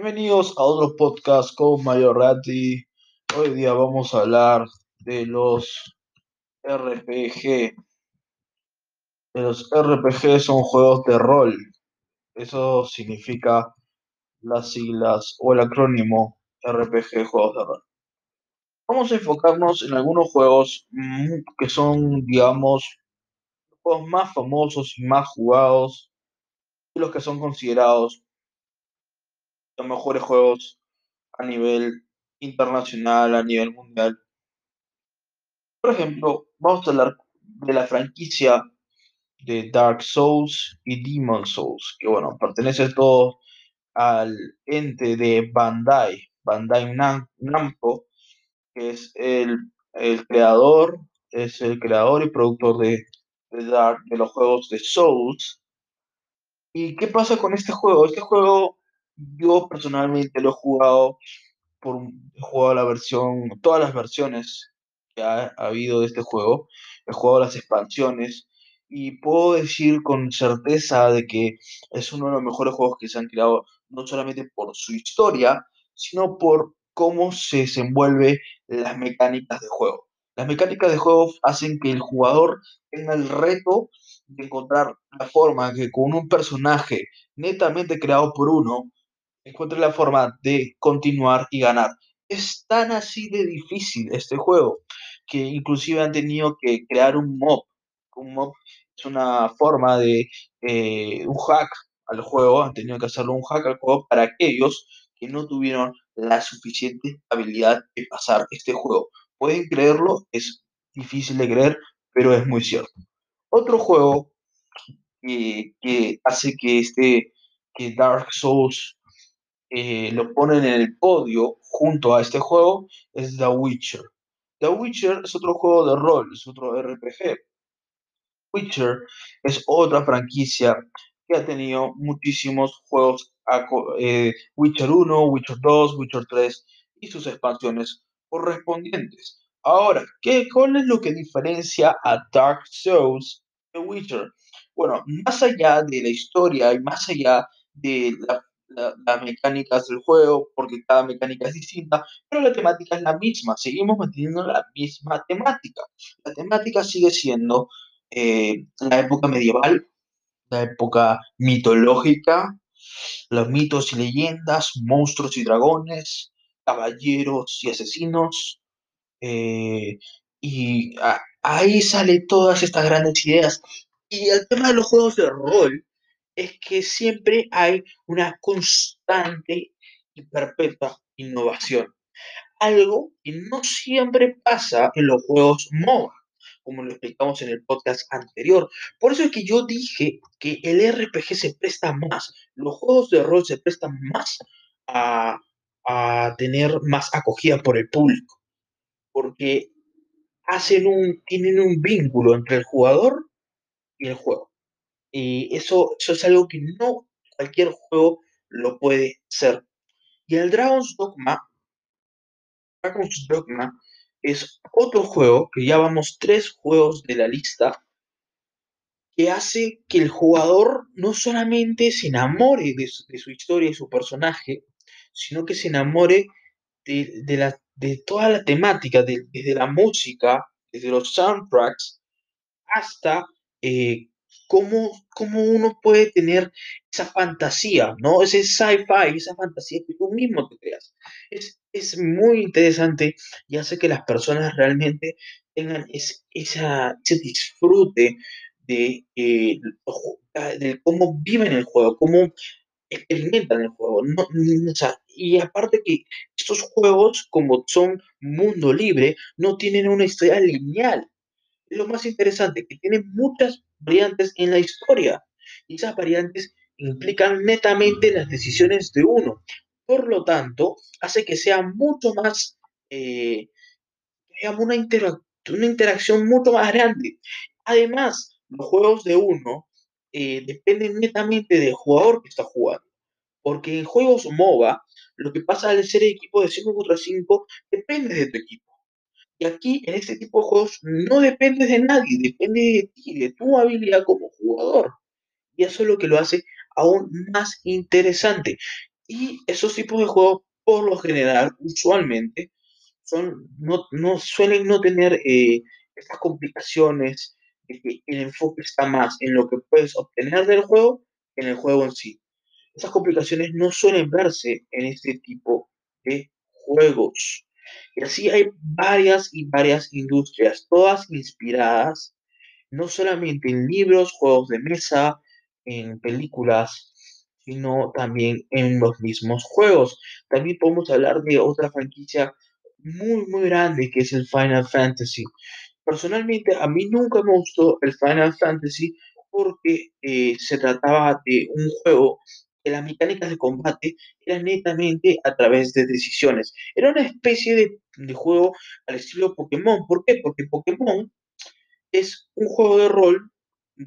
Bienvenidos a otro podcast con Mario Ratti. Hoy día vamos a hablar de los RPG. Los RPG son juegos de rol. Eso significa las siglas o el acrónimo RPG, juegos de rol. Vamos a enfocarnos en algunos juegos mm, que son, digamos, los juegos más famosos y más jugados y los que son considerados mejores juegos a nivel internacional, a nivel mundial. Por ejemplo, vamos a hablar de la franquicia de Dark Souls y Demon Souls, que bueno, pertenece todo al ente de Bandai, Bandai Namco, que es el, creador, es el creador y productor de, de, Dark, de los juegos de Souls. ¿Y qué pasa con este juego? Este juego yo personalmente lo he jugado, por, he jugado la versión, todas las versiones que ha, habido de este juego, he jugado las expansiones y puedo decir con certeza de que es uno de los mejores juegos que se han creado, no solamente por su historia, sino por cómo se desenvuelve las mecánicas de juego. Las mecánicas de juego hacen que el jugador tenga el reto de encontrar la forma que con un personaje netamente creado por uno encuentre la forma de continuar y ganar. Es tan así de difícil este juego que inclusive han tenido que crear un mob. Un mob es una forma de eh, un hack al juego, han tenido que hacerlo un hack al juego para aquellos que no tuvieron la suficiente habilidad de pasar este juego. Pueden creerlo, es difícil de creer, pero es muy cierto. Otro juego que hace que este que Dark Souls eh, lo ponen en el podio junto a este juego es The Witcher. The Witcher es otro juego de rol, es otro RPG. Witcher es otra franquicia que ha tenido muchísimos juegos, eh, Witcher 1, Witcher 2, Witcher 3 y sus expansiones correspondientes. Ahora, ¿qué, ¿cuál es lo que diferencia a Dark Souls de Witcher? Bueno, más allá de la historia y más allá de la las mecánicas del juego, porque cada mecánica es distinta, pero la temática es la misma, seguimos manteniendo la misma temática. La temática sigue siendo eh, la época medieval, la época mitológica, los mitos y leyendas, monstruos y dragones, caballeros y asesinos, eh, y ahí salen todas estas grandes ideas. Y el tema de los juegos de rol es que siempre hay una constante y perpetua innovación. Algo que no siempre pasa en los juegos MOBA, como lo explicamos en el podcast anterior. Por eso es que yo dije que el RPG se presta más, los juegos de rol se prestan más a, a tener más acogida por el público, porque hacen un, tienen un vínculo entre el jugador y el juego. Y eso, eso es algo que no cualquier juego lo puede ser. Y el Dragon's Dogma, Dragon's Dogma es otro juego, que ya vamos tres juegos de la lista, que hace que el jugador no solamente se enamore de su, historia y su personaje, sino que se enamore de, la, de toda la temática, desde la música, desde los soundtracks, hasta eh, cómo, cómo uno puede tener esa fantasía, ¿no? Ese sci-fi, esa fantasía que tú mismo te creas. Es, es, muy interesante y hace que las personas realmente tengan ese, esa, ese disfrute de, eh, de cómo viven el juego, cómo experimentan el juego. No, o sea, y aparte que estos juegos, como son mundo libre, no tienen una historia lineal. Lo más interesante, que tienen muchas variantes en la historia. Y esas variantes implican netamente las decisiones de uno. Por lo tanto, hace que sea mucho más, eh, una, una interacción mucho más grande. Además, los juegos de uno eh, dependen netamente del jugador que está jugando. Porque en juegos MOBA, lo que pasa al ser equipo de 5 contra 5 depende de tu equipo. Y aquí, en este tipo de juegos, no dependes de nadie, depende de ti, de tu habilidad como jugador. Y eso es lo que lo hace aún más interesante. Y esos tipos de juegos, por lo general, usualmente, son, no, no suelen no tener eh, estas complicaciones de que el enfoque está más en lo que puedes obtener del juego que en el juego en sí. Estas complicaciones no suelen verse en este tipo de juegos. Y así hay varias y varias industrias, todas inspiradas no solamente en libros, juegos de mesa, en películas, sino también en los mismos juegos. También podemos hablar de otra franquicia muy, muy grande que es el Final Fantasy. Personalmente, a mí nunca me gustó el Final Fantasy porque eh, se trataba de un juego que las mecánicas de combate eran netamente a través de decisiones. Era una especie de, juego al estilo Pokémon. ¿Por qué? Porque Pokémon es un juego de rol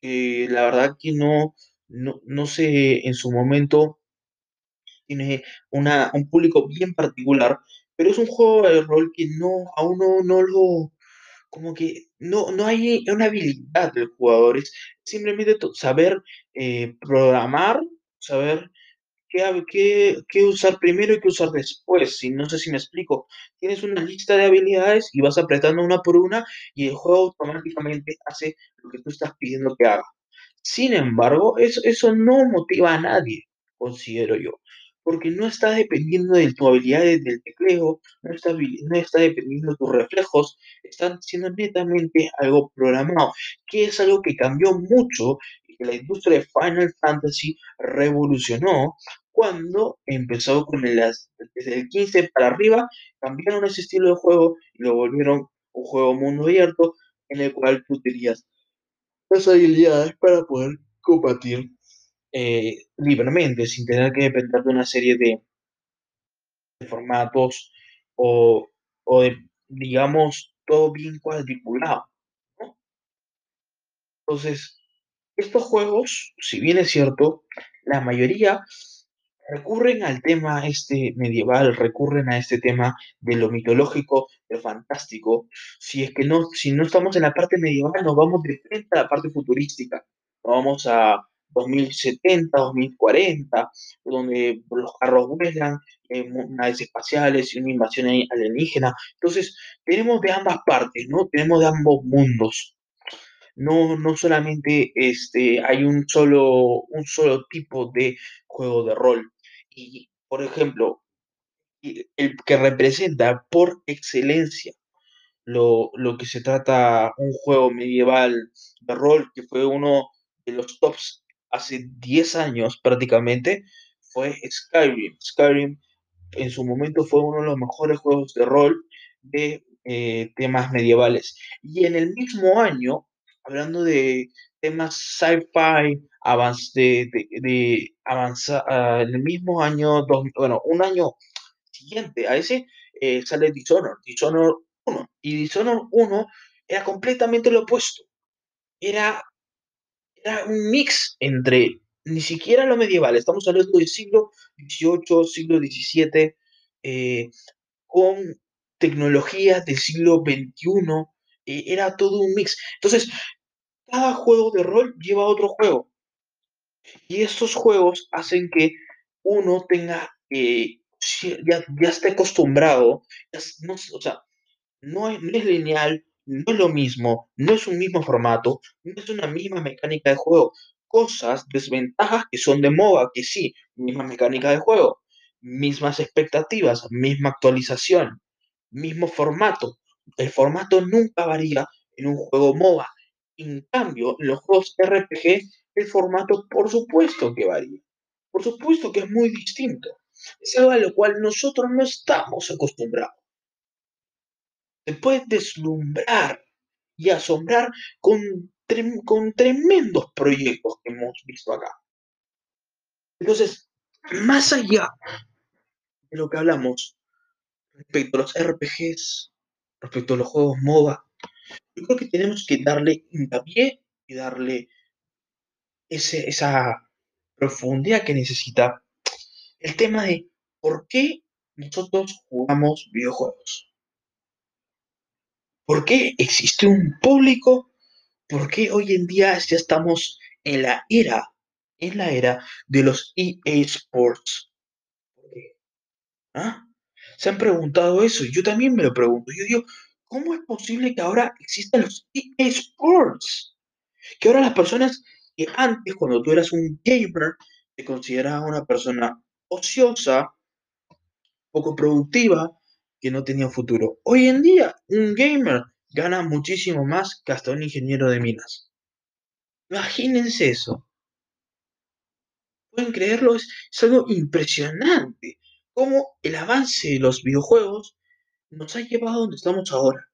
que la verdad que no, no, no sé, en su momento tiene una, un público bien particular, pero es un juego de rol que no, aún no, no lo, como que no, no hay una habilidad del jugador, es simplemente saber eh, programar, saber qué, qué, qué usar primero y qué usar después. Si, no sé si me explico. Tienes una lista de habilidades y vas apretando una por una y el juego automáticamente hace lo que tú estás pidiendo que haga. Sin embargo, eso, eso no motiva a nadie, considero yo, porque no está dependiendo de tu habilidad de- del tecleo, no está, no está dependiendo de tus reflejos, están siendo netamente algo programado, que es algo que cambió mucho que la industria de Final Fantasy revolucionó cuando empezó con el, desde el 15 para arriba, cambiaron ese estilo de juego y lo volvieron un juego mundo abierto en el cual tú tenías las habilidades para poder combatir eh, libremente, sin tener que depender de una serie de, formatos o, o de, digamos, todo bien cuadriculado. Entonces, estos juegos, si bien es cierto, la mayoría recurren al tema este medieval, recurren a este tema de lo mitológico, de lo fantástico. Si es que no, si no estamos en la parte medieval, nos vamos de frente a la parte futurística. Vamos a 2070, 2040, donde los carros vuelan, eh, naves espaciales y una invasión alienígena. Entonces, tenemos de ambas partes, ¿no? Tenemos de ambos mundos. No, no solamente este, hay un solo, un solo tipo de juego de rol. Y, por ejemplo, el que representa por excelencia lo, lo que se trata un juego medieval de rol, que fue uno de los tops hace 10 años prácticamente, fue Skyrim. Skyrim en su momento fue uno de los mejores juegos de rol de eh, temas medievales. Y en el mismo año, hablando de temas sci-fi, de, de, de avanza- ah, el mismo año, bueno, un año siguiente a ese, eh, sale Dishonored, Dishonored uno Y Dishonored uno era completamente lo opuesto. Era era un mix entre ni siquiera lo medieval, estamos hablando del siglo XVIII, siglo XVII, eh, con tecnologías del siglo XXI, eh, era todo un mix. Entonces, cada juego de rol lleva a otro juego, y estos juegos hacen que uno tenga, eh, ya, ya esté acostumbrado, no, o sea, es, no es lineal, no es lo mismo, no es un mismo formato, no es una misma mecánica de juego. Cosas, desventajas que son de MOBA, que sí, misma mecánica de juego, mismas expectativas, misma actualización, mismo formato. El formato nunca varía en un juego MOBA. En cambio, los juegos RPG, el formato por supuesto que varía. Por supuesto que es muy distinto. Es algo a lo cual nosotros no estamos acostumbrados te puedes deslumbrar y asombrar con, con tremendos proyectos que hemos visto acá. Entonces, más allá de lo que hablamos respecto a los RPGs, respecto a los juegos MOBA, yo creo que tenemos que darle hincapié y darle esa profundidad que necesita el tema de por qué nosotros jugamos videojuegos. ¿Por qué existe un público ¿Por qué hoy en día ya estamos en la era, en la era de los EA Sports? ¿Ah? ¿Se han preguntado eso? Yo también me lo pregunto. Yo digo, ¿cómo es posible que ahora existan los eSports? Que ahora las personas que antes, cuando tú eras un gamer, te consideraba una persona ociosa, poco productiva, que no tenía futuro. Hoy en día, un gamer gana muchísimo más que hasta un ingeniero de minas. Imagínense eso. ¿Pueden creerlo? Es, es algo impresionante. Cómo el avance de los videojuegos nos ha llevado donde estamos ahora.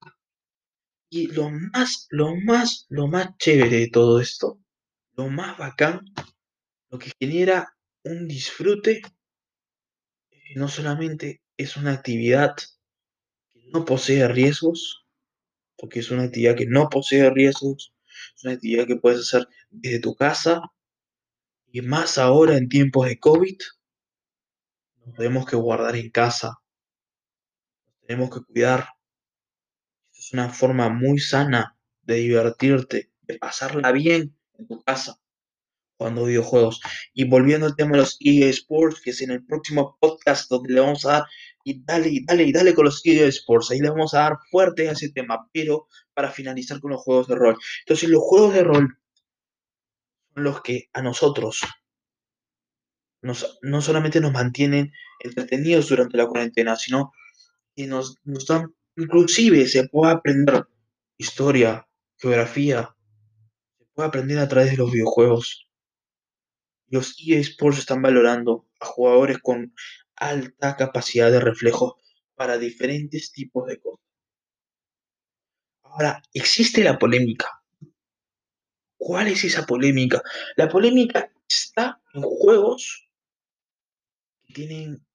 Y lo más, lo más, lo más chévere de todo esto, lo más bacán, lo que genera un disfrute, no solamente es una actividad que no posee riesgos, porque es una actividad que no posee riesgos, es una actividad que puedes hacer desde tu casa, y más ahora en tiempos de COVID, nos tenemos que guardar en casa, tenemos que cuidar. Es una forma muy sana de divertirte, de pasarla bien en tu casa jugando videojuegos. Y volviendo al tema de los eSports, que es en el próximo podcast donde le vamos a dar, y dale, y dale, y dale con los eSports, ahí le vamos a dar fuerte a ese tema, pero para finalizar con los juegos de rol. Entonces los juegos de rol son los que a nosotros nos, no solamente nos mantienen entretenidos durante la cuarentena, sino que nos, dan, inclusive se puede aprender historia, geografía, se puede aprender a través de los videojuegos. Los eSports están valorando a jugadores con alta capacidad de reflejo para diferentes tipos de cosas. Ahora, existe la polémica. ¿Cuál es esa polémica? La polémica está en juegos que tienen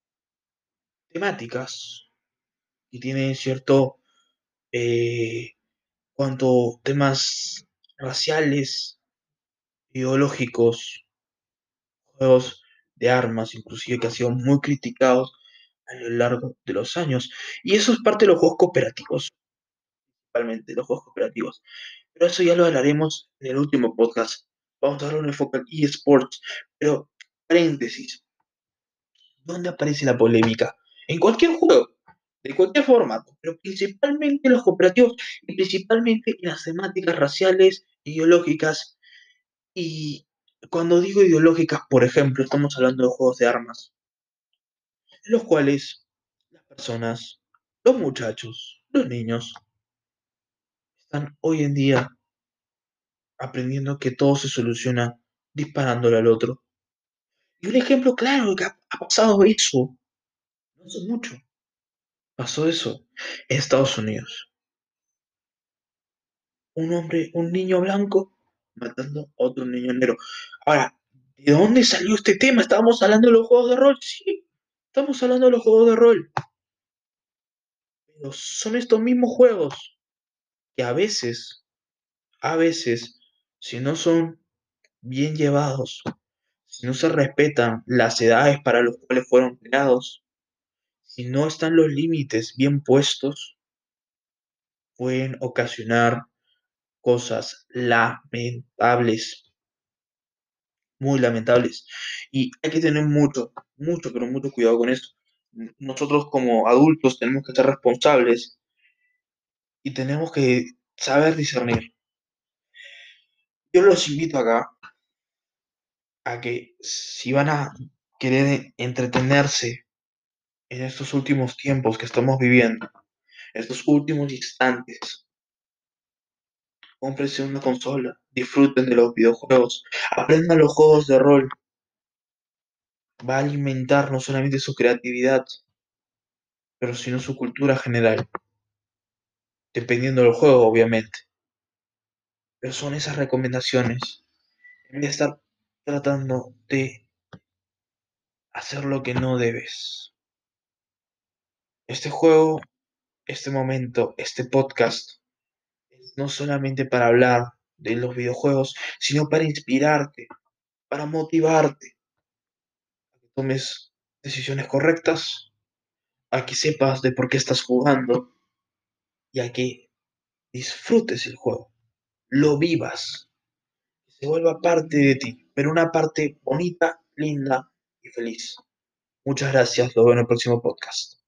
temáticas, y tienen cierto, eh, cuanto temas raciales, ideológicos, juegos de armas, inclusive que han sido muy criticados a lo largo de los años. Y eso es parte de los juegos cooperativos, principalmente los juegos cooperativos. Pero eso ya lo hablaremos en el último podcast. Vamos a darle un enfoque al eSports. Pero, paréntesis, ¿dónde aparece la polémica? En cualquier juego, de cualquier formato, pero principalmente en los cooperativos y principalmente en las temáticas raciales, ideológicas y cuando digo ideológicas, por ejemplo, estamos hablando de juegos de armas, los cuales las personas, los muchachos, los niños, están hoy en día aprendiendo que todo se soluciona disparándole al otro. Y un ejemplo claro que ha pasado eso, no hace mucho, pasó eso en Estados Unidos. Un hombre, un niño blanco matando a otro niño negro. Ahora, ¿de dónde salió este tema? ¿Estábamos hablando de los juegos de rol? Sí, estamos hablando de los juegos de rol. Pero son estos mismos juegos que a veces, a veces, si no son bien llevados, si no se respetan las edades para los cuales fueron creados, si no están los límites bien puestos, pueden ocasionar cosas lamentables, muy lamentables. Y hay que tener mucho, mucho, pero mucho cuidado con esto. Nosotros como adultos tenemos que ser responsables y tenemos que saber discernir. Yo los invito acá a que si van a querer entretenerse en estos últimos tiempos que estamos viviendo, estos últimos instantes, cómprense una consola, disfruten de los videojuegos, aprendan los juegos de rol. Va a alimentar no solamente su creatividad, pero sino su cultura general. Dependiendo del juego, obviamente. Pero son esas recomendaciones. En vez de estar tratando de hacer lo que no debes. Este juego, este momento, este podcast no solamente para hablar de los videojuegos, sino para inspirarte, para motivarte a que tomes decisiones correctas, a que sepas de por qué estás jugando y a que disfrutes el juego, lo vivas, se vuelva parte de ti, pero una parte bonita, linda y feliz. Muchas gracias, lo veo en el próximo podcast.